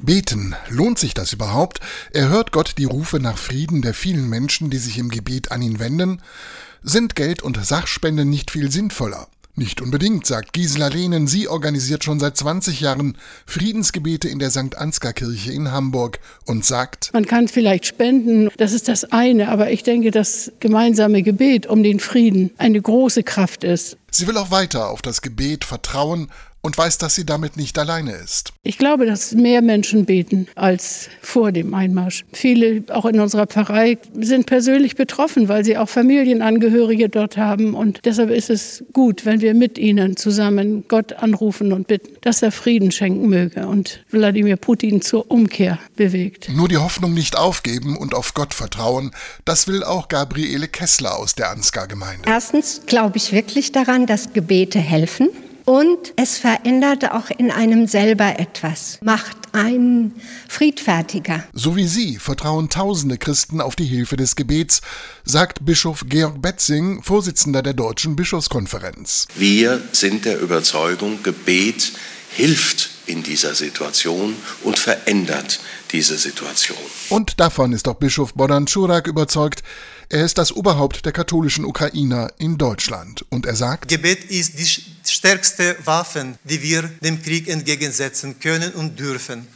Beten, lohnt sich das überhaupt? Erhört Gott die Rufe nach Frieden der vielen Menschen, die sich im Gebet an ihn wenden? Sind Geld und Sachspenden nicht viel sinnvoller? Nicht unbedingt, sagt Gisela Lehnen. Sie organisiert schon seit 20 Jahren Friedensgebete in der St. Ansgar Kirche in Hamburg und sagt, man kann vielleicht spenden, das ist das eine, aber ich denke, das gemeinsame Gebet um den Frieden eine große Kraft ist. Sie will auch weiter auf das Gebet vertrauen und weiß, dass sie damit nicht alleine ist. Ich glaube, dass mehr Menschen beten als vor dem Einmarsch. Viele, auch in unserer Pfarrei, sind persönlich betroffen, weil sie auch Familienangehörige dort haben. Und deshalb ist es gut, wenn wir mit ihnen zusammen Gott anrufen und bitten, dass er Frieden schenken möge und Wladimir Putin zur Umkehr bewegt. Nur die Hoffnung nicht aufgeben und auf Gott vertrauen, das will auch Gabriele Kessler aus der Ansgar-Gemeinde. Erstens glaube ich wirklich daran, dass Gebete helfen und es verändert auch in einem selber etwas, macht einen friedfertiger. So wie Sie vertrauen tausende Christen auf die Hilfe des Gebets, sagt Bischof Georg Betzing, Vorsitzender der Deutschen Bischofskonferenz. Wir sind der Überzeugung, Gebet hilft in dieser Situation und verändert diese Situation. Und davon ist auch Bischof Bodan Schurak überzeugt. Er ist das Oberhaupt der katholischen Ukrainer in Deutschland und er sagt, Gebet ist die stärkste Waffe, die wir dem Krieg entgegensetzen können und dürfen.